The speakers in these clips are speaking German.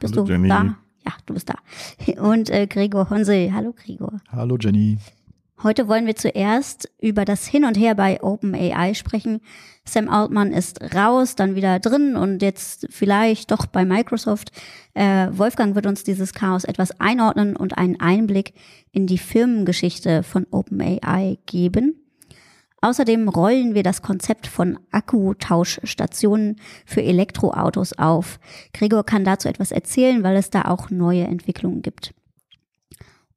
Bist Hallo du Jenny. da? Ja, du bist da. Und äh, Gregor Honsel. Hallo Gregor. Hallo Jenny. Heute wollen wir zuerst über das Hin und Her bei OpenAI sprechen. Sam Altman ist raus, dann wieder drin und jetzt vielleicht doch bei Microsoft. Äh, Wolfgang wird uns dieses Chaos etwas einordnen und einen Einblick in die Firmengeschichte von OpenAI geben. Außerdem rollen wir das Konzept von Akkutauschstationen für Elektroautos auf. Gregor kann dazu etwas erzählen, weil es da auch neue Entwicklungen gibt.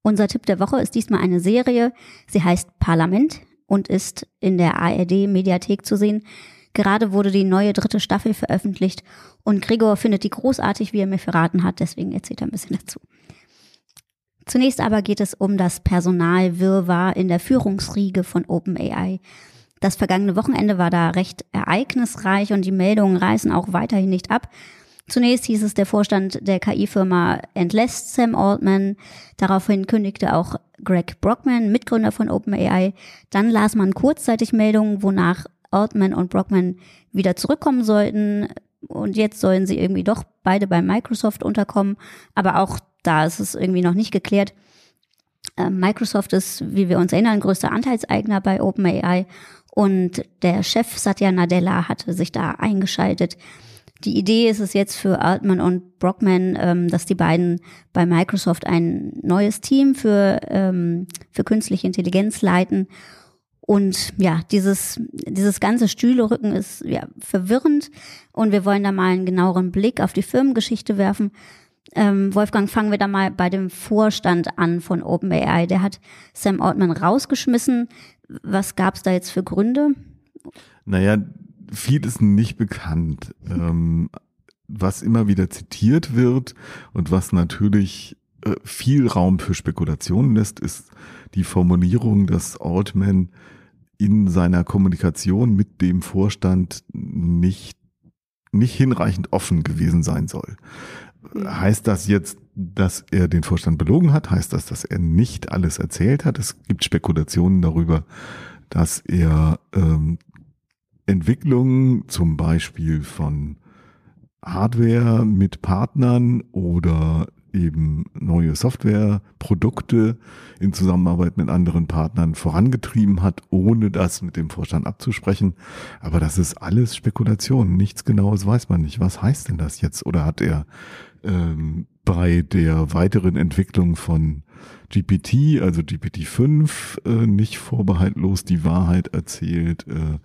Unser Tipp der Woche ist diesmal eine Serie. Sie heißt Parlament und ist in der ARD Mediathek zu sehen. Gerade wurde die neue dritte Staffel veröffentlicht und Gregor findet die großartig, wie er mir verraten hat. Deswegen erzählt er ein bisschen dazu. Zunächst aber geht es um das Personalwirrwarr in der Führungsriege von OpenAI. Das vergangene Wochenende war da recht ereignisreich und die Meldungen reißen auch weiterhin nicht ab. Zunächst hieß es, der Vorstand der KI-Firma entlässt Sam Altman. Daraufhin kündigte auch Greg Brockman, Mitgründer von OpenAI. Dann las man kurzzeitig Meldungen, wonach Altman und Brockman wieder zurückkommen sollten. Und jetzt sollen sie irgendwie doch beide bei Microsoft unterkommen. Aber auch da ist es irgendwie noch nicht geklärt. Äh, Microsoft ist, wie wir uns erinnern, größter Anteilseigner bei OpenAI. Und der Chef Satya Nadella hatte sich da eingeschaltet. Die Idee ist es jetzt für Altman und Brockman, ähm, dass die beiden bei Microsoft ein neues Team für, ähm, für künstliche Intelligenz leiten. Und ja, dieses, dieses ganze Stühlerücken ist ja verwirrend und wir wollen da mal einen genaueren Blick auf die Firmengeschichte werfen. Ähm, Wolfgang, fangen wir da mal bei dem Vorstand an von OpenAI. Der hat Sam Altman rausgeschmissen. Was gab es da jetzt für Gründe? Naja, viel ist nicht bekannt. Ähm, was immer wieder zitiert wird und was natürlich äh, viel Raum für Spekulationen lässt, ist die Formulierung, dass Altman in seiner Kommunikation mit dem Vorstand nicht, nicht hinreichend offen gewesen sein soll. Heißt das jetzt, dass er den Vorstand belogen hat? Heißt das, dass er nicht alles erzählt hat? Es gibt Spekulationen darüber, dass er ähm, Entwicklungen zum Beispiel von Hardware mit Partnern oder eben neue Softwareprodukte in Zusammenarbeit mit anderen Partnern vorangetrieben hat, ohne das mit dem Vorstand abzusprechen. Aber das ist alles Spekulation. Nichts Genaues weiß man nicht. Was heißt denn das jetzt? Oder hat er ähm, bei der weiteren Entwicklung von GPT, also GPT-5, äh, nicht vorbehaltlos die Wahrheit erzählt? Äh,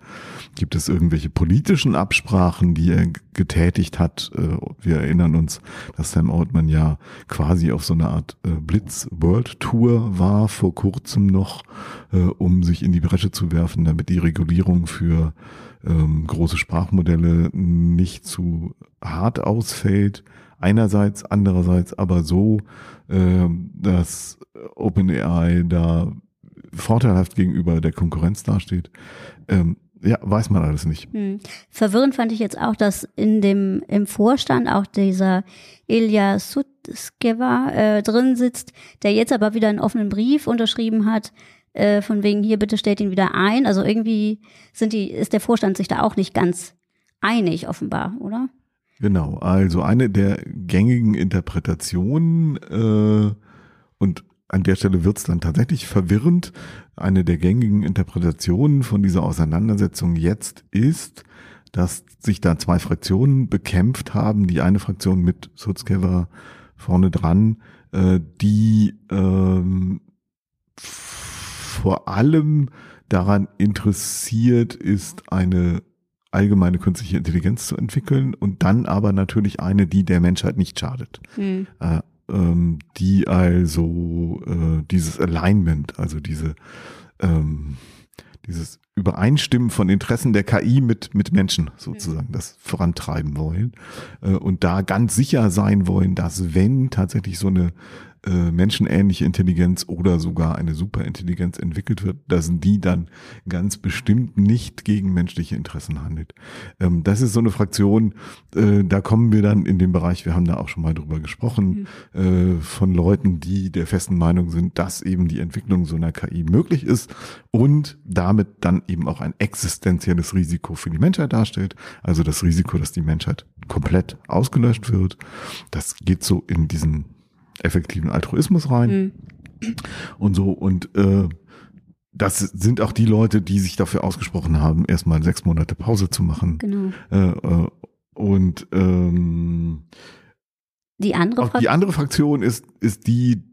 gibt es irgendwelche politischen Absprachen, die er getätigt hat? Äh, wir erinnern uns, dass Sam Altman ja quasi auf so eine Art äh, Blitz-World-Tour war, vor kurzem noch, äh, um sich in die Bresche zu werfen, damit die Regulierung für ähm, große Sprachmodelle nicht zu hart ausfällt einerseits, andererseits aber so, äh, dass OpenAI da vorteilhaft gegenüber der Konkurrenz dasteht. Ähm, ja, weiß man alles nicht. Hm. Verwirrend fand ich jetzt auch, dass in dem im Vorstand auch dieser Ilya Sutskeva äh, drin sitzt, der jetzt aber wieder einen offenen Brief unterschrieben hat, äh, von wegen hier bitte stellt ihn wieder ein. Also irgendwie sind die ist der Vorstand sich da auch nicht ganz einig offenbar, oder? Genau, also eine der gängigen Interpretationen äh, und an der Stelle wird's dann tatsächlich verwirrend. Eine der gängigen Interpretationen von dieser Auseinandersetzung jetzt ist, dass sich da zwei Fraktionen bekämpft haben. Die eine Fraktion mit Sutzkever vorne dran, äh, die ähm, vor allem daran interessiert ist, eine allgemeine künstliche Intelligenz zu entwickeln und dann aber natürlich eine, die der Menschheit nicht schadet. Hm. Äh, ähm, die also äh, dieses Alignment, also diese ähm, dieses Übereinstimmen von Interessen der KI mit, mit Menschen sozusagen das vorantreiben wollen äh, und da ganz sicher sein wollen, dass wenn tatsächlich so eine äh, menschenähnliche Intelligenz oder sogar eine Superintelligenz entwickelt wird, dass die dann ganz bestimmt nicht gegen menschliche Interessen handelt. Ähm, das ist so eine Fraktion, äh, da kommen wir dann in den Bereich, wir haben da auch schon mal drüber gesprochen, mhm. äh, von Leuten, die der festen Meinung sind, dass eben die Entwicklung so einer KI möglich ist und damit dann eben auch ein existenzielles Risiko für die Menschheit darstellt. Also das Risiko, dass die Menschheit komplett ausgelöscht wird. Das geht so in diesen effektiven Altruismus rein. Mhm. Und so, und äh, das sind auch die Leute, die sich dafür ausgesprochen haben, erstmal sechs Monate Pause zu machen. Genau. Äh, äh, und ähm, die andere Fraktion. Die andere Fraktion ist, ist die,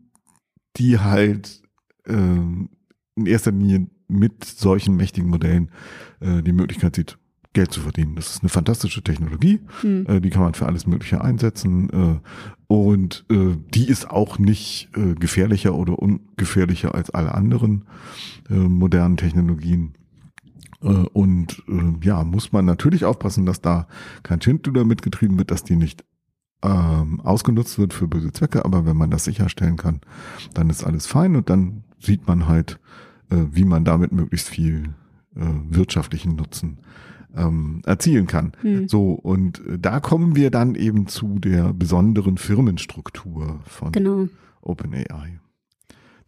die halt äh, in erster Linie mit solchen mächtigen Modellen äh, die Möglichkeit sieht, Geld zu verdienen. Das ist eine fantastische Technologie, mhm. äh, die kann man für alles Mögliche einsetzen äh, und äh, die ist auch nicht äh, gefährlicher oder ungefährlicher als alle anderen äh, modernen Technologien. Äh, und ja, muss man natürlich aufpassen, dass da kein Schindluder mitgetrieben wird, dass die nicht ähm, ausgenutzt wird für böse Zwecke, aber wenn man das sicherstellen kann, dann ist alles fein und dann sieht man halt, wie man damit möglichst viel wirtschaftlichen Nutzen ähm, erzielen kann. Hm. So, und äh, da kommen wir dann eben zu der besonderen Firmenstruktur von genau. OpenAI.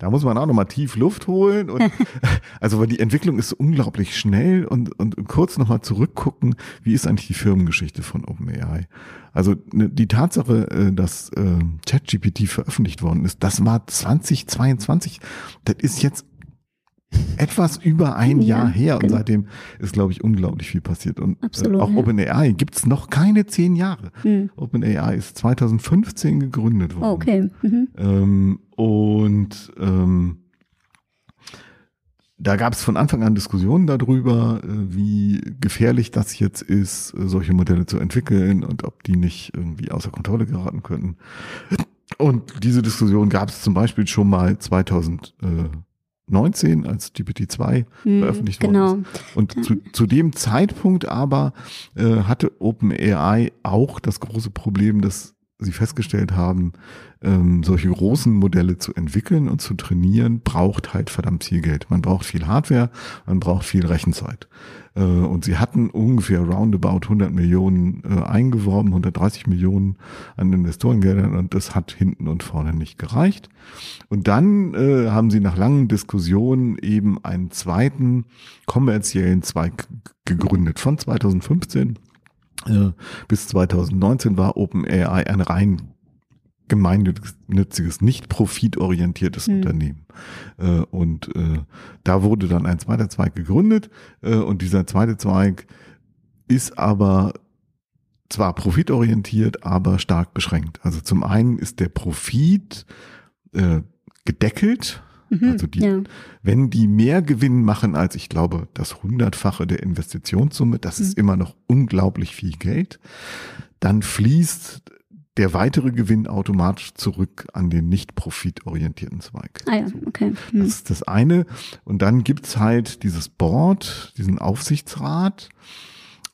Da muss man auch nochmal tief Luft holen und also weil die Entwicklung ist so unglaublich schnell und, und kurz nochmal zurückgucken, wie ist eigentlich die Firmengeschichte von OpenAI? Also ne, die Tatsache, äh, dass äh, ChatGPT veröffentlicht worden ist, das war 2022. Das ist jetzt etwas über ein ja, Jahr her und genau. seitdem ist, glaube ich, unglaublich viel passiert. Und Absolut, äh, auch ja. OpenAI gibt es noch keine zehn Jahre. Mhm. OpenAI ist 2015 gegründet worden. Okay. Mhm. Ähm, und ähm, da gab es von Anfang an Diskussionen darüber, äh, wie gefährlich das jetzt ist, äh, solche Modelle zu entwickeln und ob die nicht irgendwie außer Kontrolle geraten könnten. Und diese Diskussion gab es zum Beispiel schon mal 2000. Äh, 19, als GPT-2 hm, veröffentlicht genau. worden ist. Und zu, zu dem Zeitpunkt aber äh, hatte OpenAI auch das große Problem, dass sie festgestellt haben, ähm, solche großen Modelle zu entwickeln und zu trainieren, braucht halt verdammt viel Geld. Man braucht viel Hardware, man braucht viel Rechenzeit. Äh, und sie hatten ungefähr roundabout 100 Millionen äh, eingeworben, 130 Millionen an Investorengeldern und das hat hinten und vorne nicht gereicht. Und dann äh, haben sie nach langen Diskussionen eben einen zweiten kommerziellen Zweig gegründet von 2015 bis 2019 war OpenAI ein rein gemeinnütziges, nicht profitorientiertes mhm. Unternehmen. Äh, und äh, da wurde dann ein zweiter Zweig gegründet äh, und dieser zweite Zweig ist aber zwar profitorientiert, aber stark beschränkt. Also zum einen ist der Profit gedeckelt, mhm, also die, ja. wenn die mehr Gewinn machen als ich glaube das hundertfache der Investitionssumme, das mhm. ist immer noch unglaublich viel Geld, dann fließt der weitere Gewinn automatisch zurück an den nicht profitorientierten Zweig. Ah ja, okay. Hm. Das ist das eine. Und dann gibt's halt dieses Board, diesen Aufsichtsrat.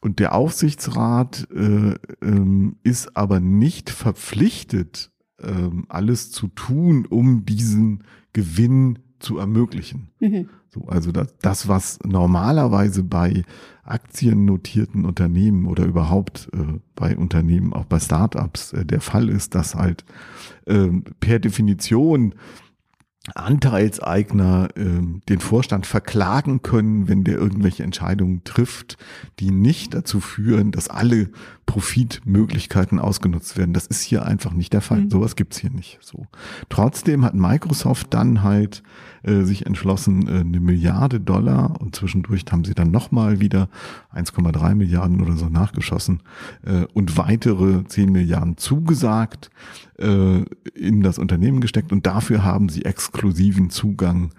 Und der Aufsichtsrat äh, ähm, ist aber nicht verpflichtet, ähm, alles zu tun, um diesen Gewinn zu ermöglichen. Mhm. So, also das, das, was normalerweise bei aktiennotierten Unternehmen oder überhaupt äh, bei Unternehmen, auch bei Startups äh, der Fall ist, dass halt äh, per Definition Anteilseigner äh, den Vorstand verklagen können, wenn der irgendwelche Entscheidungen trifft, die nicht dazu führen, dass alle Profitmöglichkeiten ausgenutzt werden. Das ist hier einfach nicht der Fall. Mhm. Sowas gibt's hier nicht. So. Trotzdem hat Microsoft dann halt äh, sich entschlossen, äh, eine Milliarde Dollar und zwischendurch haben sie dann nochmal wieder 1,3 Milliarden oder so nachgeschossen äh, und weitere 10 Milliarden zugesagt, äh, in das Unternehmen gesteckt und dafür haben sie exklusiven Zugang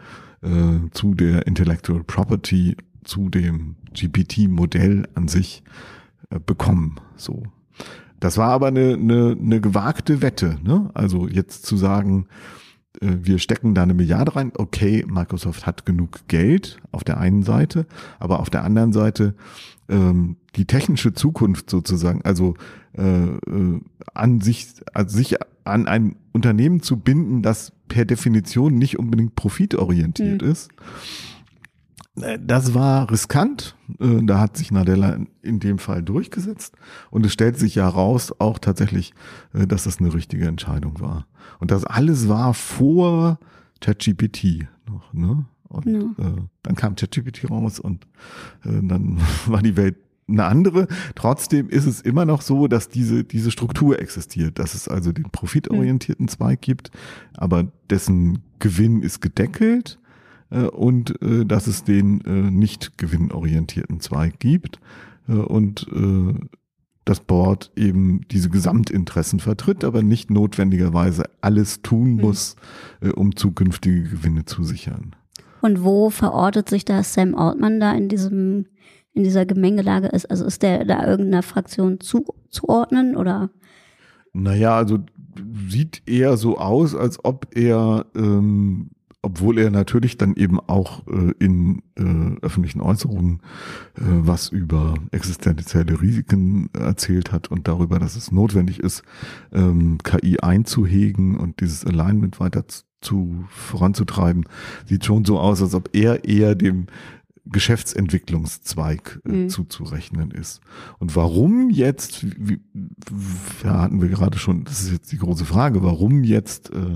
äh, zu der Intellectual Property, zu dem GPT-Modell an sich äh, bekommen. So. Das war aber eine, eine, eine gewagte Wette. Ne? Also jetzt zu sagen, äh, wir stecken da eine Milliarde rein. Okay, Microsoft hat genug Geld auf der einen Seite, aber auf der anderen Seite ähm, die technische Zukunft sozusagen, also äh, äh, an sich, also sich an ein Unternehmen zu binden, das per Definition nicht unbedingt profitorientiert Mhm. ist. Äh, Das war riskant. Äh, Da hat sich Nadella in dem Fall durchgesetzt. Und es stellt sich ja raus, auch tatsächlich, äh, dass das eine richtige Entscheidung war. Und das alles war vor ChatGPT noch, ne? Und Ja. äh, dann kam ChatGPT raus und äh, dann war die Welt eine andere. Trotzdem ist es immer noch so, dass diese, diese Struktur existiert, dass es also den profitorientierten Zweig gibt, aber dessen Gewinn ist gedeckelt äh, und äh, dass es den äh, nicht gewinnorientierten Zweig gibt äh, und äh, das Board eben diese Gesamtinteressen vertritt, aber nicht notwendigerweise alles tun muss, äh, um zukünftige Gewinne zu sichern. Und wo verortet sich da Sam Altman da in diesem, in dieser Gemengelage ist? Also ist der da irgendeiner Fraktion zuzuordnen oder? Naja, also sieht eher so aus, als ob er, ähm, obwohl er natürlich dann eben auch äh, in äh, öffentlichen Äußerungen äh, was über existenzielle Risiken erzählt hat und darüber, dass es notwendig ist, ähm, KI einzuhegen und dieses Alignment weiter zu, zu voranzutreiben, sieht schon so aus, als ob er eher dem Geschäftsentwicklungszweig äh, Mhm. zuzurechnen ist. Und warum jetzt, wie, ja, hatten wir gerade schon, das ist jetzt die große Frage, warum jetzt äh,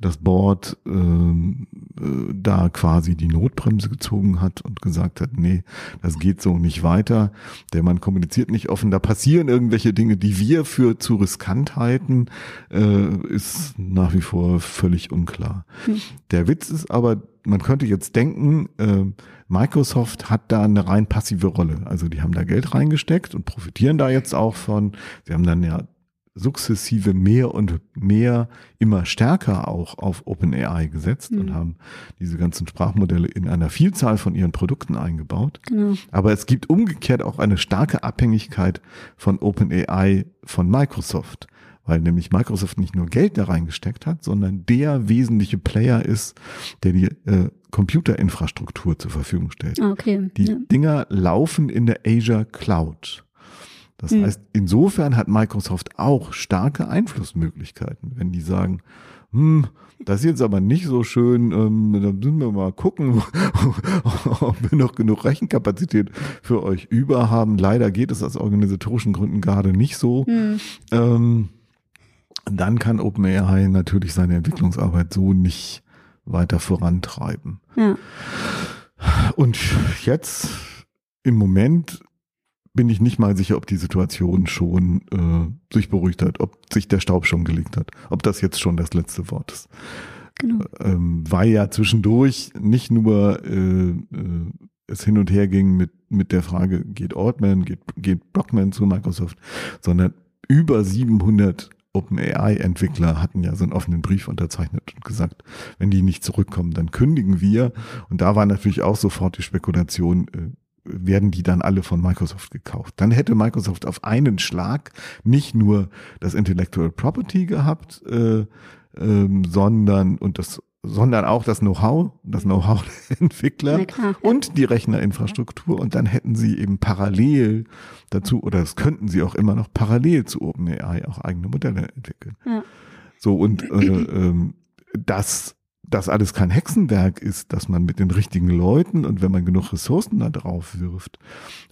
das Board ähm, äh, da quasi die Notbremse gezogen hat und gesagt hat, nee, das geht so nicht weiter. Der Mann kommuniziert nicht offen. Da passieren irgendwelche Dinge, die wir für zu riskant halten, äh, ist nach wie vor völlig unklar. Hm. Der Witz ist aber, man könnte jetzt denken, äh, Microsoft hat da eine rein passive Rolle. Also die haben da Geld reingesteckt und profitieren da jetzt auch von. Sie haben dann ja sukzessive mehr und mehr immer stärker auch auf OpenAI gesetzt Mhm. und haben diese ganzen Sprachmodelle in einer Vielzahl von ihren Produkten eingebaut. Genau. Aber es gibt umgekehrt auch eine starke Abhängigkeit von OpenAI von Microsoft, weil nämlich Microsoft nicht nur Geld da reingesteckt hat, sondern der wesentliche Player ist, der die äh, Computerinfrastruktur zur Verfügung stellt. Ah, okay. Die ja. Dinger laufen in der Azure Cloud. Das Hm. heißt, insofern hat Microsoft auch starke Einflussmöglichkeiten, wenn die sagen, hm, das ist jetzt aber nicht so schön, ähm, dann müssen wir mal gucken, ob wir noch genug Rechenkapazität für euch über haben. Leider geht es aus organisatorischen Gründen gerade nicht so. Hm. Ähm, dann kann OpenAI natürlich seine Entwicklungsarbeit so nicht weiter vorantreiben. Ja. Und jetzt im Moment bin ich nicht mal sicher, ob die Situation schon äh, sich beruhigt hat, ob sich der Staub schon gelegt hat, ob das jetzt schon das letzte Wort ist. Genau. Ähm, weil ja zwischendurch nicht nur äh, äh, es hin und her ging mit, mit der Frage, geht Altman, geht, geht Brockman zu Microsoft, sondern über 700 OpenAI-Entwickler hatten ja so einen offenen Brief unterzeichnet und gesagt, wenn die nicht zurückkommen, dann kündigen wir. Und da war natürlich auch sofort die Spekulation, äh, werden die dann alle von Microsoft gekauft. Dann hätte Microsoft auf einen Schlag nicht nur das Intellectual Property gehabt, äh, ähm, sondern und das sondern auch das Know-how, das Know-how der Entwickler klar. Und die Rechnerinfrastruktur und dann hätten sie eben parallel dazu oder das könnten sie auch immer noch parallel zu OpenAI auch eigene Modelle entwickeln. Ja. So und äh, ähm, das das alles kein Hexenwerk ist, dass man mit den richtigen Leuten und wenn man genug Ressourcen da drauf wirft,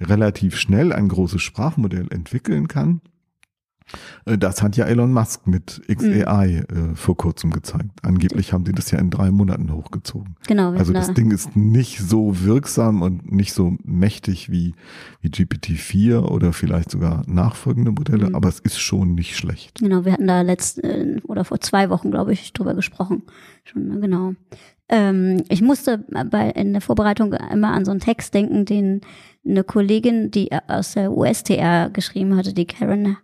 relativ schnell ein großes Sprachmodell entwickeln kann. Äh, Das hat ja Elon Musk mit XAI äh, vor kurzem gezeigt. Angeblich haben sie das ja in drei Monaten hochgezogen. Genau. wir Also das da- Ding ist nicht so wirksam und nicht so mächtig wie, wie GPT-4 oder vielleicht sogar nachfolgende Modelle, Mhm. aber es ist schon nicht schlecht. Genau, wir hatten da letzt äh, oder vor zwei Wochen, glaube ich, drüber gesprochen. Schon, ne, genau. Ähm, ich musste bei in der Vorbereitung immer an so einen Text denken, den eine Kollegin, die aus der USTR geschrieben hatte, die Karen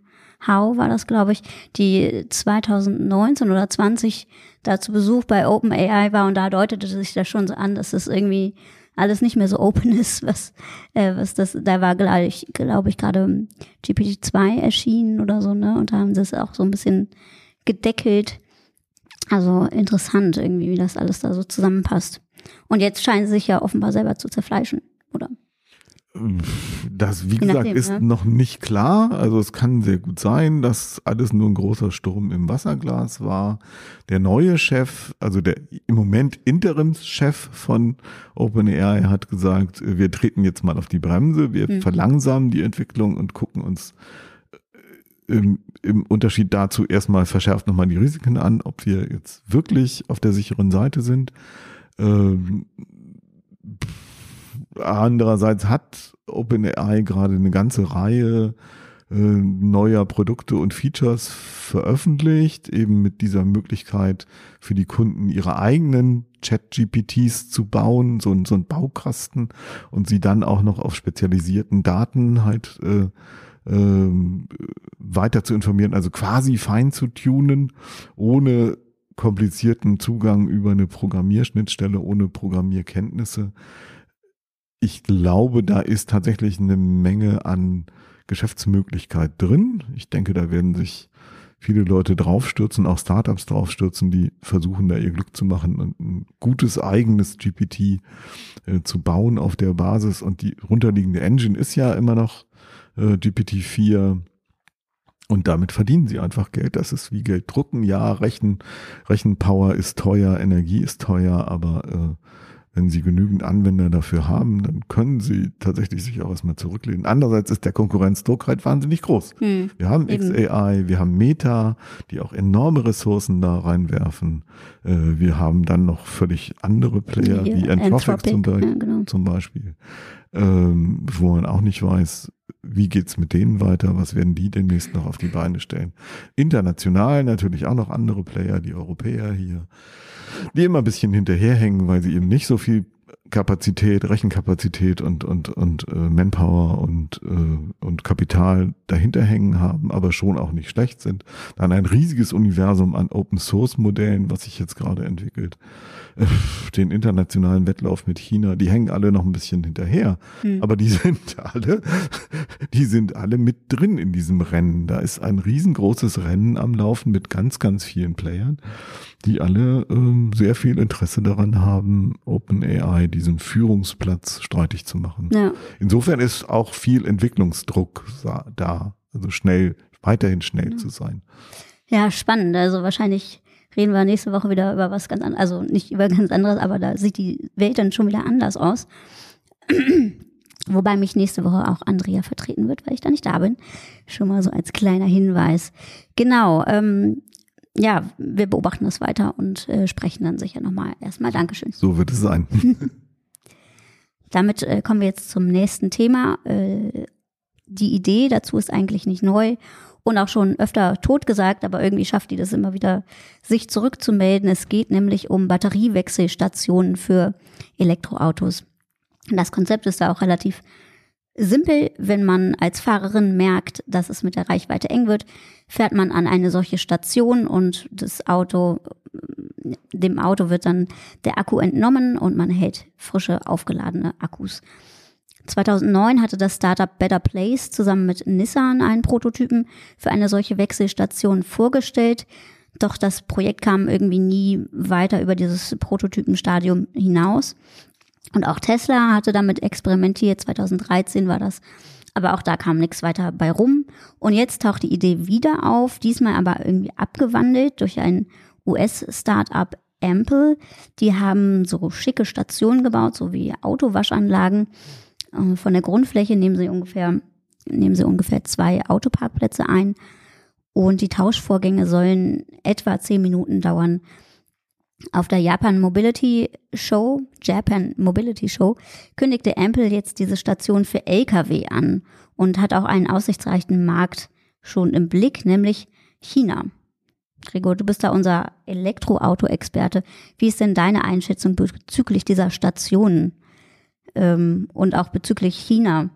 Howe war das, glaube ich, die 2019 oder 20 da zu Besuch bei OpenAI war und da deutete sich das schon so an, dass es irgendwie alles nicht mehr so open ist, was, äh, was das, da war gleich, glaube ich, gerade GPT-2 erschienen oder so, ne? Und da haben sie es auch so ein bisschen gedeckelt. Also interessant irgendwie, wie das alles da so zusammenpasst. Und jetzt scheinen sie sich ja offenbar selber zu zerfleischen, oder? Das, wie gesagt, nachdem, ist ne? noch nicht klar. Also es kann sehr gut sein, dass alles nur ein großer Sturm im Wasserglas war. Der neue Chef, also der im Moment Interimschef von OpenAI hat gesagt, wir treten jetzt mal auf die Bremse, wir Hm. verlangsamen die Entwicklung und gucken uns äh, im, im Unterschied dazu erstmal verschärft nochmal die Risiken an, ob wir jetzt wirklich auf der sicheren Seite sind. Ähm, Andererseits hat OpenAI gerade eine ganze Reihe äh, neuer Produkte und Features veröffentlicht, eben mit dieser Möglichkeit für die Kunden ihre eigenen Chat-GPTs zu bauen, so, ein- so ein Baukasten und sie dann auch noch auf spezialisierten Daten halt äh, ähm, weiter zu informieren, also quasi fein zu tunen, ohne komplizierten Zugang über eine Programmierschnittstelle, ohne Programmierkenntnisse ich glaube, da ist tatsächlich eine Menge an Geschäftsmöglichkeit drin. Ich denke, da werden sich viele Leute draufstürzen, auch Startups draufstürzen, die versuchen, da ihr Glück zu machen und ein gutes eigenes GPT äh, zu bauen auf der Basis. Und die runterliegende Engine ist ja immer noch äh, GPT-4. Und damit verdienen sie einfach Geld. Das ist wie Geld drucken. Ja, Rechen, Rechenpower ist teuer, Energie ist teuer, aber äh, wenn sie genügend Anwender dafür haben, dann können sie tatsächlich sich auch erstmal zurücklehnen. Andererseits ist der Konkurrenzdruck halt wahnsinnig groß. Hm. Wir haben Eben. XAI, wir haben Meta, die auch enorme Ressourcen da reinwerfen. Äh, wir haben dann noch völlig andere Player, wie Anthropic, zum, Be ja, genau. zum Beispiel, ähm, wo man auch nicht weiß, wie geht's mit denen weiter, was werden die demnächst noch auf die Beine stellen. International natürlich auch noch andere Player, die Europäer hier, die immer ein bisschen hinterherhängen, weil sie eben nicht so viel Kapazität, Rechenkapazität und und und äh, Manpower und äh, und Kapital dahinter hängen haben, aber schon auch nicht schlecht sind. Dann ein riesiges Universum an Open Source Modellen, was sich jetzt gerade entwickelt. Äh, Den internationalen Wettlauf mit China, die hängen alle noch ein bisschen hinterher, Hm. aber die sind alle, die sind alle mit drin in diesem Rennen. Da ist ein riesengroßes Rennen am Laufen mit ganz, ganz vielen Playern, die alle ähm, sehr viel Interesse daran haben, OpenAI diesen Führungsplatz streitig zu machen. Ja. Insofern ist auch viel Entwicklungsdruck da, also schnell, weiterhin schnell zu sein. ja, spannend. Also wahrscheinlich reden wir nächste Woche wieder über was ganz anderes, also nicht über ganz anderes, aber da sieht die Welt dann schon wieder anders aus. Wobei mich nächste Woche auch Andrea vertreten wird, weil ich da nicht da bin. Schon mal so als kleiner Hinweis. Genau, ähm, ja, wir beobachten das weiter und äh, sprechen dann sicher nochmal. Erstmal Dankeschön. So wird es sein. Damit äh, kommen wir jetzt zum nächsten Thema. Äh, die Idee dazu ist eigentlich nicht neu und auch schon öfter totgesagt, aber irgendwie schafft die das immer wieder, sich zurückzumelden. Es geht nämlich um Batteriewechselstationen für Elektroautos. Das Konzept ist da auch relativ simpel. Wenn man als Fahrerin merkt, dass es mit der Reichweite eng wird, fährt man an eine solche Station und das Auto, dem Auto wird dann der Akku entnommen und man hält frische, aufgeladene Akkus. 2009 hatte das Startup Better Place zusammen mit Nissan einen Prototypen für eine solche Wechselstation vorgestellt. Doch das Projekt kam irgendwie nie weiter über dieses Prototypenstadium hinaus. Und auch Tesla hatte damit experimentiert, 2013 war das. Aber auch da kam nichts weiter bei rum. Und jetzt taucht die Idee wieder auf, diesmal aber irgendwie abgewandelt durch ein US-Startup Ample. Die haben so schicke Stationen gebaut, so wie Autowaschanlagen. Äh, Von der Grundfläche nehmen sie ungefähr, nehmen sie ungefähr zwei Autoparkplätze ein. Und die Tauschvorgänge sollen etwa zehn Minuten dauern. Auf der Japan Mobility Show, Japan Mobility Show, kündigte Ample jetzt diese Station für Lkw an und hat auch einen aussichtsreichen Markt schon im Blick, nämlich China. Gregor, du bist da unser Elektroauto-Experte. Wie ist denn deine Einschätzung bezüglich dieser Stationen ähm, und auch bezüglich China?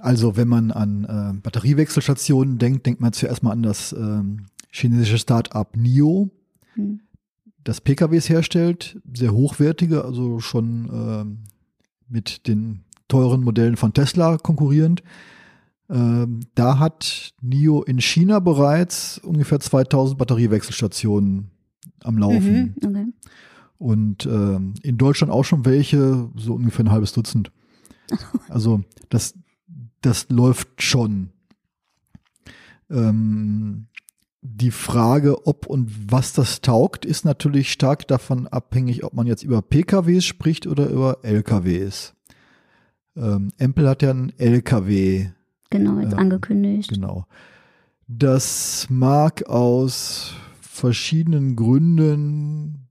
Also wenn man an äh, Batteriewechselstationen denkt, denkt man zuerst mal an das ähm, chinesische Start-up NIO, Hm. Das PKWs herstellt, sehr hochwertige, also schon ähm, mit den teuren Modellen von Tesla konkurrierend. Ähm, da hat NIO in China bereits ungefähr 2000 Batteriewechselstationen am Laufen. Mhm, okay. Und ähm, in Deutschland auch schon welche, so ungefähr ein halbes Dutzend. Also das, das läuft schon. Ähm, die Frage, ob und was das taugt, ist natürlich stark davon abhängig, ob man jetzt über PKWs spricht oder über LKWs. Ähm, Empel hat ja ein LKW. Genau, jetzt Ja, angekündigt. Genau. Das mag aus verschiedenen Gründen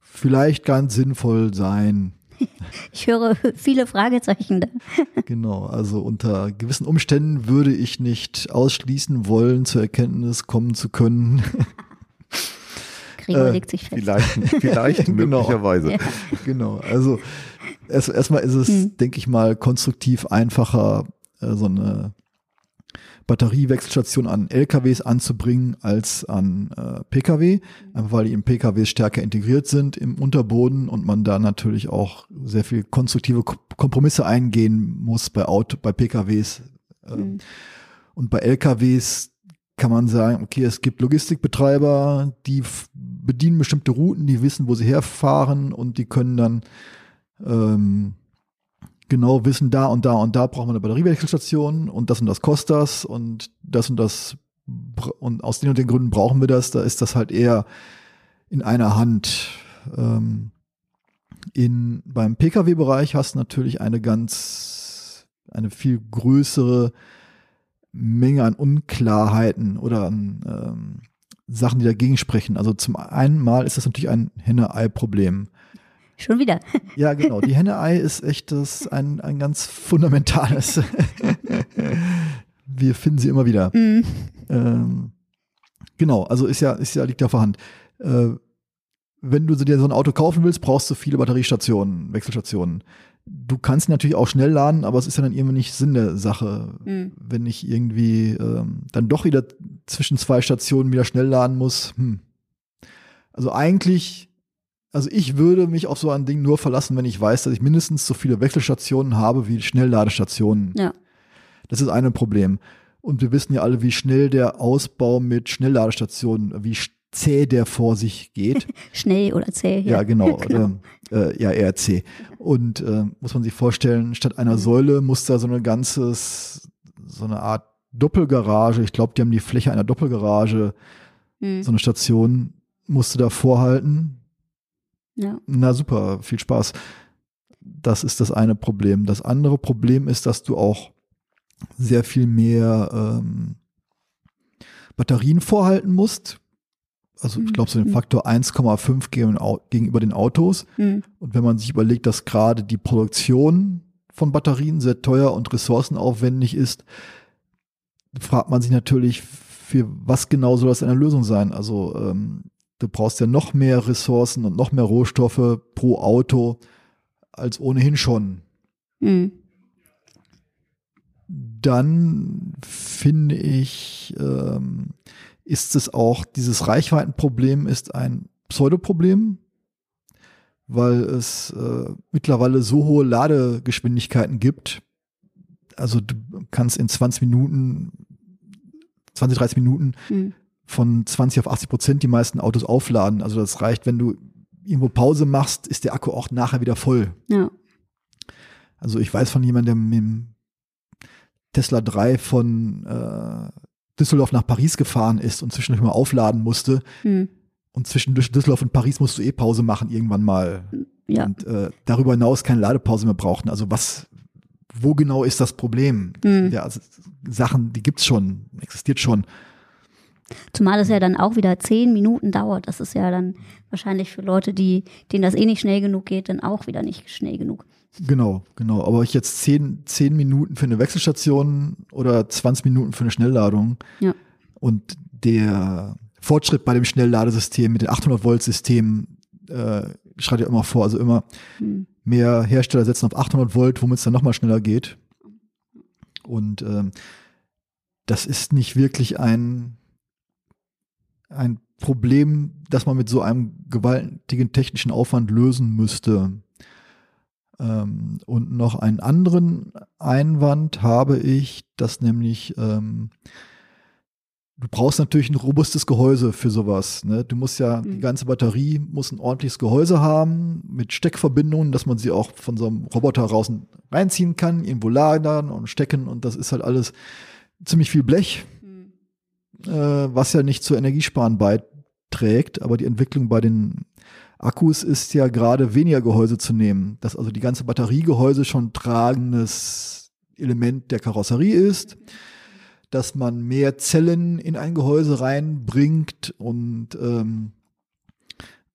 vielleicht ganz sinnvoll sein. Ich höre viele Fragezeichen da. Genau, also unter gewissen Umständen würde ich nicht ausschließen wollen, zur Erkenntnis kommen zu können. Gregor Äh, legt sich fest. Vielleicht, vielleicht Genau. möglicherweise. Ja. genau, also erst, erstmal ist es, Hm. denke ich mal, konstruktiv einfacher, äh, so eine Batteriewechselstation an LKWs anzubringen als an äh, Pkw, einfach weil die in PKWs stärker integriert sind im Unterboden und man da natürlich auch sehr viel konstruktive Ko- Kompromisse eingehen muss bei Auto, bei PKWs. Ähm, Hm. Und bei LKWs kann man sagen, okay, es gibt Logistikbetreiber, die bedienen bestimmte Routen, die wissen, wo sie herfahren und die können dann ähm, genau wissen, da und da und da brauchen wir eine Batteriewechselstation und das und das kostet das und das und das und aus den und den Gründen brauchen wir das. Da ist das halt eher in einer Hand. Ähm, in, beim Pkw-Bereich hast du natürlich eine ganz, eine viel größere Menge an Unklarheiten oder an ähm, Sachen, die dagegen sprechen. Also zum einen mal ist das natürlich ein Henne-Ei-Problem. Schon wieder. Ja, genau. Die Henne-Ei ist echt das ein, ein ganz fundamentales. Wir finden sie immer wieder. Mhm. Ähm, genau, also ist ja, ist ja, liegt ja Hand. Äh, wenn du dir so ein Auto kaufen willst, brauchst du viele Batteriestationen, Wechselstationen. Du kannst natürlich auch schnell laden, aber es ist ja dann irgendwie nicht Sinn der Sache, Mhm. wenn ich irgendwie ähm, dann doch wieder zwischen zwei Stationen wieder schnell laden muss. Hm. Also eigentlich, also ich würde mich auf so ein Ding nur verlassen, wenn ich weiß, dass ich mindestens so viele Wechselstationen habe wie Schnellladestationen. Ja. Das ist ein Problem. Und wir wissen ja alle, wie schnell der Ausbau mit Schnellladestationen, wie zäh der vor sich geht. Schnell oder zäh. Ja, genau. Oder, äh, ja, ERC. Und äh, muss man sich vorstellen, statt einer Säule muss da so eine ganzes, so eine Art Doppelgarage, ich glaube, die haben die Fläche einer Doppelgarage, Mhm. so eine Station, musste da vorhalten. Ja. Na super, viel Spaß. Das ist das eine Problem. Das andere Problem ist, dass du auch sehr viel mehr ähm, Batterien vorhalten musst. Also ich glaube so den Mhm. Faktor 1,5 gegen- gegenüber den Autos. Mhm. Und wenn man sich überlegt, dass gerade die Produktion von Batterien sehr teuer und ressourcenaufwendig ist, fragt man sich natürlich, für was genau soll das eine Lösung sein? Also ähm, du brauchst ja noch mehr Ressourcen und noch mehr Rohstoffe pro Auto als ohnehin schon. Mhm. Dann finde ich, ähm, ist es auch, dieses Reichweitenproblem ist ein Pseudoproblem, weil es äh, mittlerweile so hohe Ladegeschwindigkeiten gibt. Also du kannst in 20 Minuten, 20, 30 Minuten Mhm. Von 20 auf 80 Prozent die meisten Autos aufladen. Also das reicht, wenn du irgendwo Pause machst, ist der Akku auch nachher wieder voll. Ja. Also ich weiß von jemandem, der mit dem Tesla 3 von äh, Düsseldorf nach Paris gefahren ist und zwischendurch mal aufladen musste. Mhm. Und zwischen Düs- Düsseldorf und Paris musst du eh Pause machen irgendwann mal. Ja. Und äh, darüber hinaus keine Ladepause mehr brauchten. Also was, wo genau ist das Problem? Mhm. Ja, also Sachen, die gibt's schon, existiert schon. Zumal es ja dann auch wieder zehn Minuten dauert. Das ist ja dann wahrscheinlich für Leute, die, denen das eh nicht schnell genug geht, dann auch wieder nicht schnell genug. Genau, genau. Aber ich jetzt zehn, zehn Minuten für eine Wechselstation oder 20 Minuten für eine Schnellladung. Ja. Und der Fortschritt bei dem Schnellladesystem mit den 800 Volt Systemen äh, schreibt ja immer vor, also immer Mhm. mehr Hersteller setzen auf 800 Volt, womit es dann nochmal schneller geht. Und ähm, das ist nicht wirklich ein, ein Problem, das man mit so einem gewaltigen technischen Aufwand lösen müsste. Ähm, und noch einen anderen Einwand habe ich, dass nämlich ähm, du brauchst natürlich ein robustes Gehäuse für sowas. Ne? Du musst ja, mhm. die ganze Batterie muss ein ordentliches Gehäuse haben mit Steckverbindungen, dass man sie auch von so einem Roboter raus reinziehen kann, irgendwo lagern und stecken und das ist halt alles ziemlich viel Blech. Äh, was ja nicht zur Energiesparen beiträgt, aber die Entwicklung bei den Akkus ist ja gerade weniger Gehäuse zu nehmen, dass also die ganze Batteriegehäuse schon tragendes Element der Karosserie ist. Mhm dass man mehr Zellen in ein Gehäuse reinbringt und ähm,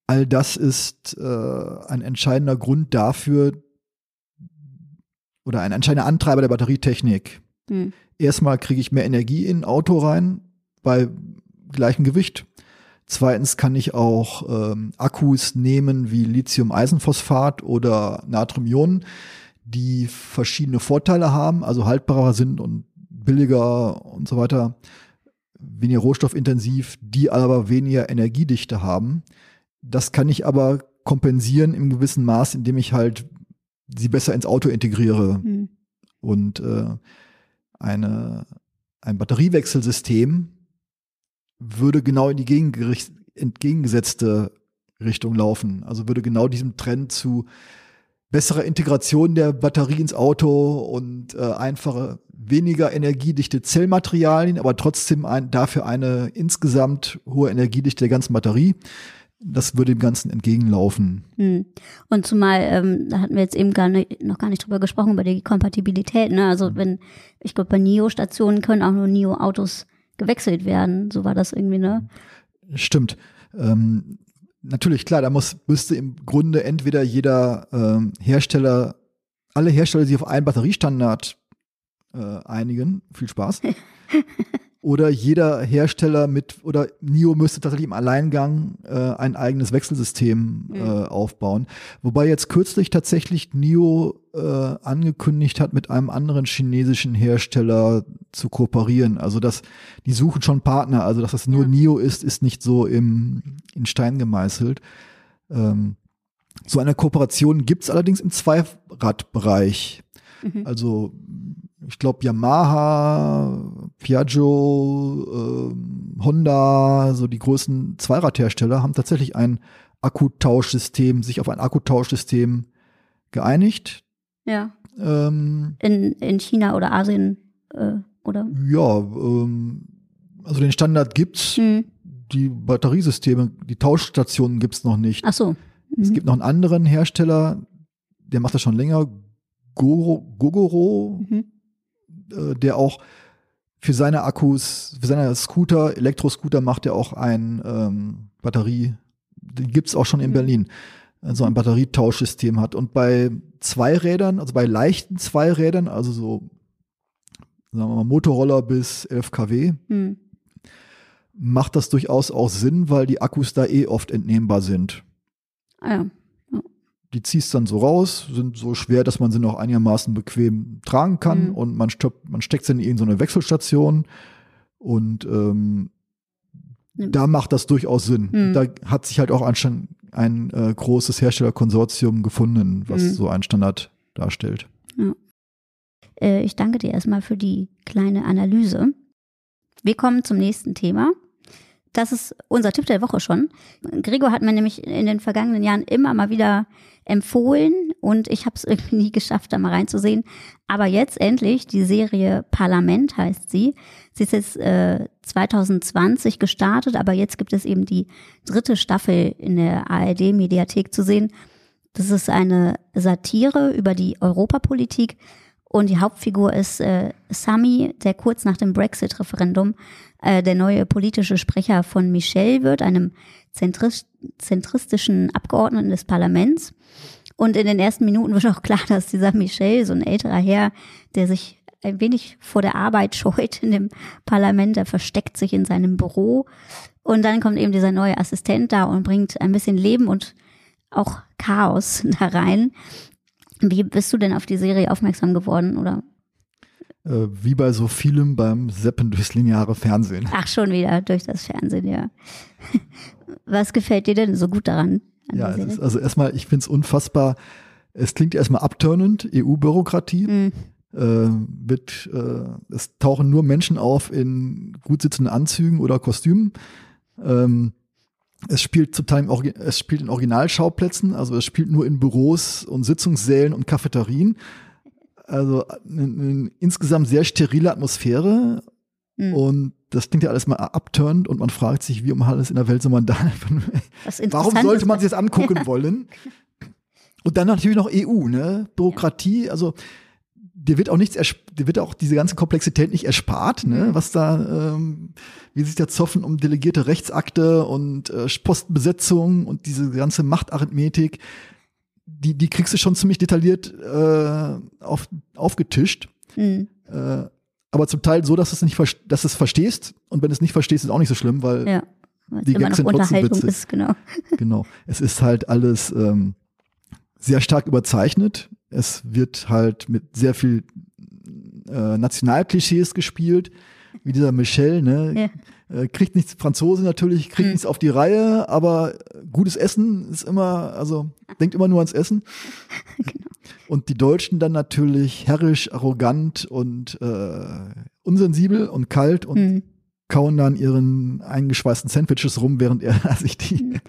all das ist äh, ein entscheidender Grund dafür oder ein entscheidender Antreiber der Batterietechnik. Hm. Erstmal kriege ich mehr Energie in ein Auto rein bei gleichem Gewicht. Zweitens kann ich auch ähm, Akkus nehmen wie Lithium-Eisenphosphat oder Natrium-Ionen, die verschiedene Vorteile haben, also haltbarer sind und billiger und so weiter, weniger rohstoffintensiv, die aber weniger Energiedichte haben. Das kann ich aber kompensieren im gewissen Maß, indem ich halt sie besser ins Auto integriere. Mhm. Und äh, eine, ein Batteriewechselsystem würde genau in die entgegengesetzte Richtung laufen. Also würde genau diesem Trend zu besserer Integration der Batterie ins Auto und äh, einfache weniger energiedichte Zellmaterialien, aber trotzdem ein, dafür eine insgesamt hohe Energiedichte der ganzen Batterie. Das würde dem Ganzen entgegenlaufen. Hm. Und zumal, ähm, da hatten wir jetzt eben gar nicht, noch gar nicht drüber gesprochen, über die Kompatibilität. Ne? Also mhm. wenn, ich glaube, bei NIO-Stationen können auch nur NIO-Autos gewechselt werden. So war das irgendwie, ne? Stimmt. Ähm, natürlich, klar, da muss, müsste im Grunde entweder jeder ähm, Hersteller, alle Hersteller sich auf einen Batteriestandard äh, einigen. Viel Spaß. oder jeder Hersteller mit, oder NIO müsste tatsächlich im Alleingang äh, ein eigenes Wechselsystem mhm. äh, aufbauen. Wobei jetzt kürzlich tatsächlich NIO äh, angekündigt hat, mit einem anderen chinesischen Hersteller zu kooperieren. Also dass die suchen schon Partner, also dass das nur ja. NIO ist, ist nicht so im, in Stein gemeißelt. Ähm, so eine Kooperation gibt's allerdings im Zweiradbereich. Mhm. Also ich glaube Yamaha, Piaggio, äh, Honda, so die größten Zweiradhersteller haben tatsächlich ein Akkutauschsystem, sich auf ein Akkutauschsystem geeinigt. Ja. Ähm, in, in China oder Asien, äh, oder? Ja, ähm, also den Standard gibt's. Mhm. Die Batteriesysteme, die Tauschstationen gibt's noch nicht. Ach so. Mhm. Es gibt noch einen anderen Hersteller, der macht das schon länger, Gogoro, mhm. äh, der auch für seine Akkus, für seine Scooter, Elektroscooter macht er auch ein ähm, Batterie, den gibt's auch schon in mhm. Berlin, so ein Batterietauschsystem hat. Und bei Zweirädern, also bei leichten Zweirädern, also so, sagen wir mal, Motorroller bis 11 kW, mhm. macht das durchaus auch Sinn, weil die Akkus da eh oft entnehmbar sind. Ah ja die ziehst dann so raus, sind so schwer, dass man sie noch einigermaßen bequem tragen kann mhm. und man, stoppt, man steckt sie in irgendeine Wechselstation und ähm, mhm. da macht das durchaus Sinn. Mhm. Da hat sich halt auch anscheinend ein äh, großes Herstellerkonsortium gefunden, was mhm. so einen Standard darstellt. Ja. Äh, ich danke dir erstmal für die kleine Analyse. Wir kommen zum nächsten Thema. Das ist unser Tipp der Woche schon. Gregor hat mir nämlich in den vergangenen Jahren immer mal wieder empfohlen und ich habe es irgendwie nie geschafft, da mal reinzusehen. Aber jetzt endlich, die Serie Parlament heißt sie. Sie ist jetzt äh, 2020 gestartet, aber jetzt gibt es eben die dritte Staffel in der ARD-Mediathek zu sehen. Das ist eine Satire über die Europapolitik und die Hauptfigur ist äh, Sami, der kurz nach dem Brexit-Referendum äh, der neue politische Sprecher von Michel wird, einem zentrist zentristischen Abgeordneten des Parlaments. Und in den ersten Minuten wird auch klar, dass dieser Michel, so ein älterer Herr, der sich ein wenig vor der Arbeit scheut in dem Parlament, der versteckt sich in seinem Büro. Und dann kommt eben dieser neue Assistent da und bringt ein bisschen Leben und auch Chaos da rein. Wie bist du denn auf die Serie aufmerksam geworden oder? Äh, wie bei so vielem beim Seppen durchs lineare Fernsehen. Ach, schon wieder durch das Fernsehen, ja. Was gefällt dir denn so gut daran? Ja, ist, also erstmal, ich finde es unfassbar, Es klingt erstmal abturnend, EU-Bürokratie. Mhm. Äh, wird, äh, es tauchen nur Menschen auf in gut sitzenden Anzügen oder Kostümen. Ähm, es spielt zum Teil im es spielt in Originalschauplätzen, also es spielt nur in Büros und Sitzungssälen und Cafeterien. Also eine, eine insgesamt sehr sterile Atmosphäre Mhm. und das klingt ja alles mal abturned und man fragt sich, wie um alles in der Welt soll man da Warum sollte man sich das angucken wollen? Und dann natürlich noch EU, ne? Bürokratie, also dir wird auch nichts, dir wird auch diese ganze Komplexität nicht erspart, ne? Mhm. Was da, ähm, wie sich da zoffen um delegierte Rechtsakte und äh, Postenbesetzung und diese ganze Machtarithmetik, die, die kriegst du schon ziemlich detailliert äh, auf, aufgetischt. Mhm. Äh, aber zum Teil so, dass du es nicht, dass du es verstehst. Und wenn du es nicht verstehst, ist auch nicht so schlimm, weil Ja. Die Gags sind trotzdem Unterhaltung witzig. ist, genau. Genau. Es ist halt alles ähm, sehr stark überzeichnet. Es wird halt mit sehr viel äh, Nationalklischees gespielt, wie dieser Michel, ne? Äh, kriegt nichts Franzose natürlich, kriegt Hm. nichts auf die Reihe, aber gutes Essen ist immer, also denkt immer nur ans Essen. Genau. Und die Deutschen dann natürlich herrisch, arrogant und äh, unsensibel und kalt und Mhm. kauen dann ihren eingeschweißten Sandwiches rum, während er sich die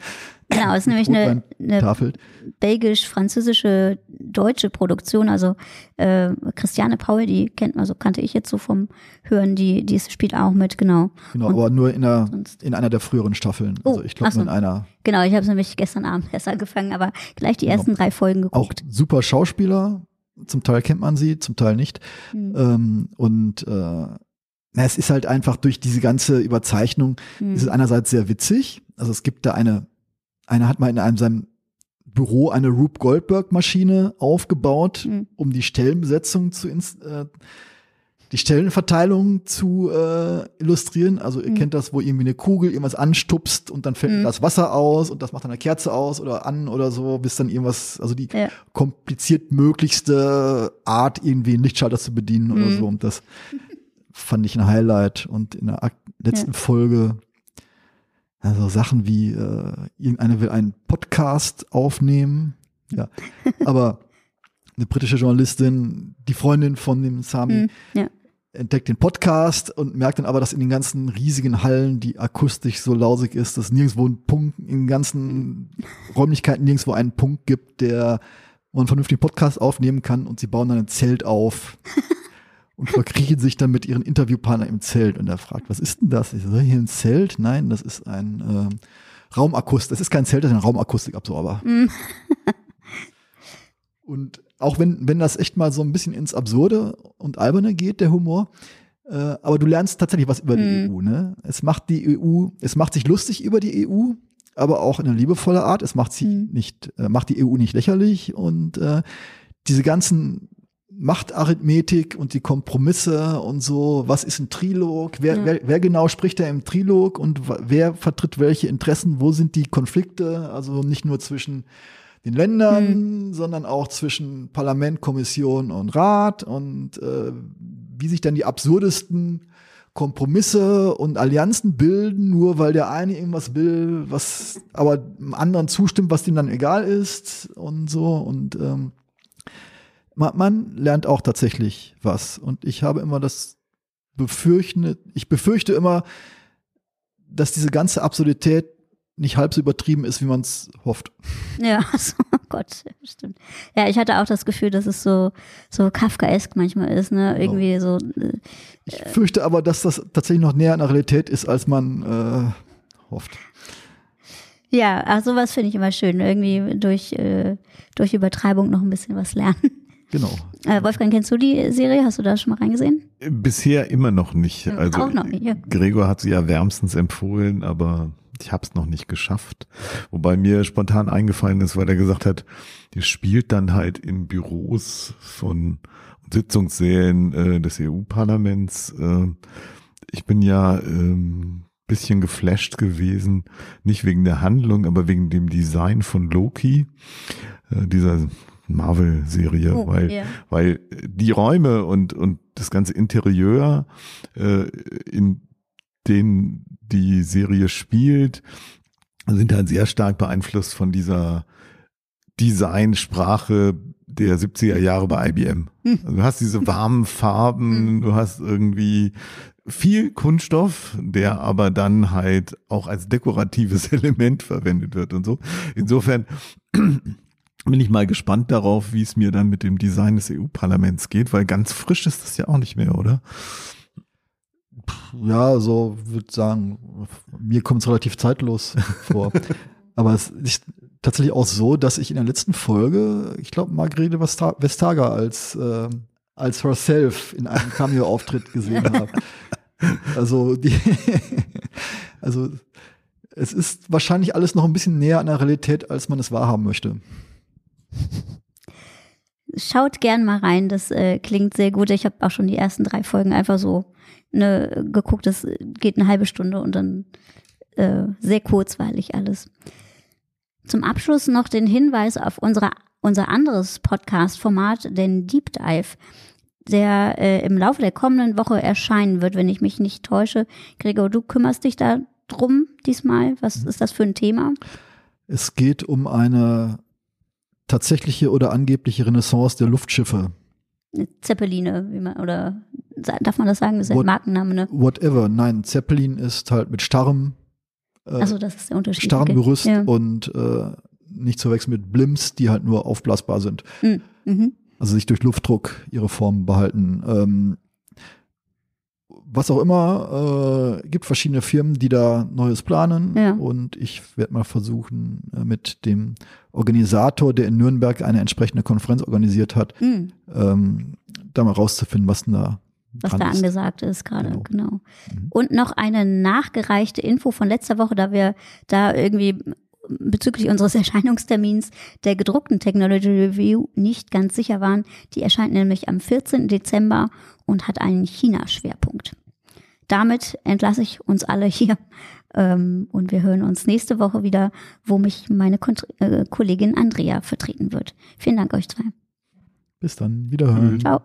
Genau, es ist nämlich eine, eine belgisch-französische deutsche Produktion. Also äh, Christiane Paul, die kennt man so, kannte ich jetzt so vom Hören, die, die spielt auch mit, genau. Genau, Und aber nur in, einer, in einer der früheren Staffeln. Oh, Also ich glaube so. nur in einer. Genau, ich habe es nämlich gestern Abend erst angefangen, aber gleich die Genau. ersten drei Folgen Auch geguckt. super Schauspieler. Zum Teil kennt man sie, zum Teil nicht. Mhm. Ähm, und äh, na, es ist halt einfach durch diese ganze Überzeichnung, Mhm. ist es einerseits sehr witzig. Also es gibt da eine, einer hat mal in einem seinem Büro eine Rube Goldberg Maschine aufgebaut, Mhm. um die Stellenbesetzung zu äh, die Stellenverteilung zu äh, illustrieren. Also ihr Mhm. kennt das, wo irgendwie eine Kugel irgendwas anstupst und dann fällt Mhm. das Wasser aus und das macht dann eine Kerze aus oder an oder so, bis dann irgendwas, also die Ja. kompliziert möglichste Art, irgendwie einen Lichtschalter zu bedienen oder Mhm. so. Und das fand ich ein Highlight. Und in der letzten Folge also Sachen wie äh, irgendeiner will einen Podcast aufnehmen. Ja. Aber eine britische Journalistin, die Freundin von dem Sami, Mhm. Ja. entdeckt den Podcast und merkt dann aber, dass in den ganzen riesigen Hallen die akustisch so lausig ist, dass nirgendwo ein Punkt, in den ganzen Räumlichkeiten nirgendwo einen Punkt gibt, der man vernünftig Podcast aufnehmen kann und sie bauen dann ein Zelt auf und verkriechen sich dann mit ihren Interviewpartnern im Zelt und er fragt, was ist denn das? Ich so, hier ein Zelt? Nein, das ist ein ähm, Raumakustik. Das ist kein Zelt, das ist ein Raumakustikabsorber. Mhm. Und auch wenn, wenn das echt mal so ein bisschen ins Absurde und Alberne geht, der Humor, äh, aber du lernst tatsächlich was über die Mhm. EU, ne? Es macht die EU, es macht sich lustig über die EU, aber auch in einer liebevolle Art. Es macht sie Mhm. nicht, äh, macht die EU nicht lächerlich und äh, diese ganzen Machtarithmetik und die Kompromisse und so, was ist ein Trilog, wer, Ja. wer, wer genau spricht da im Trilog und wer vertritt welche Interessen, wo sind die Konflikte, also nicht nur zwischen den Ländern, sondern auch zwischen Parlament, Kommission und Rat und äh, wie sich dann die absurdesten Kompromisse und Allianzen bilden, nur weil der eine irgendwas will, was aber dem anderen zustimmt, was dem dann egal ist und so. Und ähm, man, man lernt auch tatsächlich was und ich habe immer das befürchten, ich befürchte immer, dass diese ganze Absurdität nicht halb so übertrieben ist, wie man es hofft. Ja, so, oh Gott, stimmt. Ja, ich hatte auch das Gefühl, dass es so, so Kafkaesk manchmal ist, ne? Genau. Irgendwie so, äh, Ich fürchte aber, dass das tatsächlich noch näher an der Realität ist, als man äh, hofft. ja, ach, sowas finde ich immer schön. Irgendwie durch, äh, durch Übertreibung noch ein bisschen was lernen. Genau. Äh, Wolfgang, kennst du die Serie? Hast du da schon mal reingesehen? Bisher immer noch nicht. Ja, Also auch noch nicht, ja. Gregor hat sie ja wärmstens empfohlen, aber ich habe es noch nicht geschafft. Wobei mir spontan eingefallen ist, weil er gesagt hat, die spielt dann halt in Büros von Sitzungssälen äh, des EU-Parlaments. Äh, ich bin ja ähm, bisschen geflasht gewesen, nicht wegen der Handlung, aber wegen dem Design von Loki, äh, dieser Marvel-Serie, Oh, weil ja. weil die Räume und, und das ganze Interieur, äh, in denen die Serie spielt, sind halt sehr stark beeinflusst von dieser Designsprache der 70er Jahre bei IBM. Also du hast diese warmen Farben, du hast irgendwie viel Kunststoff, der aber dann halt auch als dekoratives Element verwendet wird und so. Insofern bin ich mal gespannt darauf, wie es mir dann mit dem Design des EU-Parlaments geht, weil ganz frisch ist das ja auch nicht mehr, oder? Ja, so würde sagen, mir kommt es relativ zeitlos vor. Aber es ist tatsächlich auch so, dass ich in der letzten Folge, ich glaube, Margarete Vestager als, äh, als herself in einem Cameo-Auftritt gesehen habe. Also die, also es ist wahrscheinlich alles noch ein bisschen näher an der Realität, als man es wahrhaben möchte. Schaut gern mal rein, das äh, klingt sehr gut. Ich habe auch schon die ersten drei Folgen einfach so ne, geguckt. Das geht eine halbe Stunde und dann äh, sehr kurzweilig alles. Zum Abschluss noch den Hinweis auf unsere, unser anderes Podcast-Format, den Deep Dive, der äh, im Laufe der kommenden Woche erscheinen wird, wenn ich mich nicht täusche. Gregor, du kümmerst dich da drum diesmal. Was mhm. ist das für ein Thema? Es geht um eine tatsächliche oder angebliche Renaissance der Luftschiffe. Zeppeline, wie man, oder darf man das sagen? Das ist ein Markenname, ne? Whatever. Nein, Zeppelin ist halt mit starrem, äh, also das ist der Unterschied. starrem Gerüst ja. und äh, nicht zu wechseln mit Blimps, die halt nur aufblasbar sind. Mhm. mhm. Also sich durch Luftdruck ihre Form behalten. Ähm, was auch immer, äh, gibt verschiedene Firmen, die da Neues planen. Ja. Und ich werde mal versuchen, äh, mit dem Organisator, der in Nürnberg eine entsprechende Konferenz organisiert hat, mhm. ähm, da mal rauszufinden, was denn da was da ist. angesagt ist gerade, genau. genau. Mhm. Und noch eine nachgereichte Info von letzter Woche, da wir da irgendwie bezüglich unseres Erscheinungstermins der gedruckten Technology Review nicht ganz sicher waren. Die erscheint nämlich am 14. Dezember und hat einen China-Schwerpunkt. Damit entlasse ich uns alle hier ähm, und wir hören uns nächste Woche wieder, wo mich meine Kont äh, Kollegin Andrea vertreten wird. Vielen Dank euch zwei. Bis dann, wiederhören. Ciao.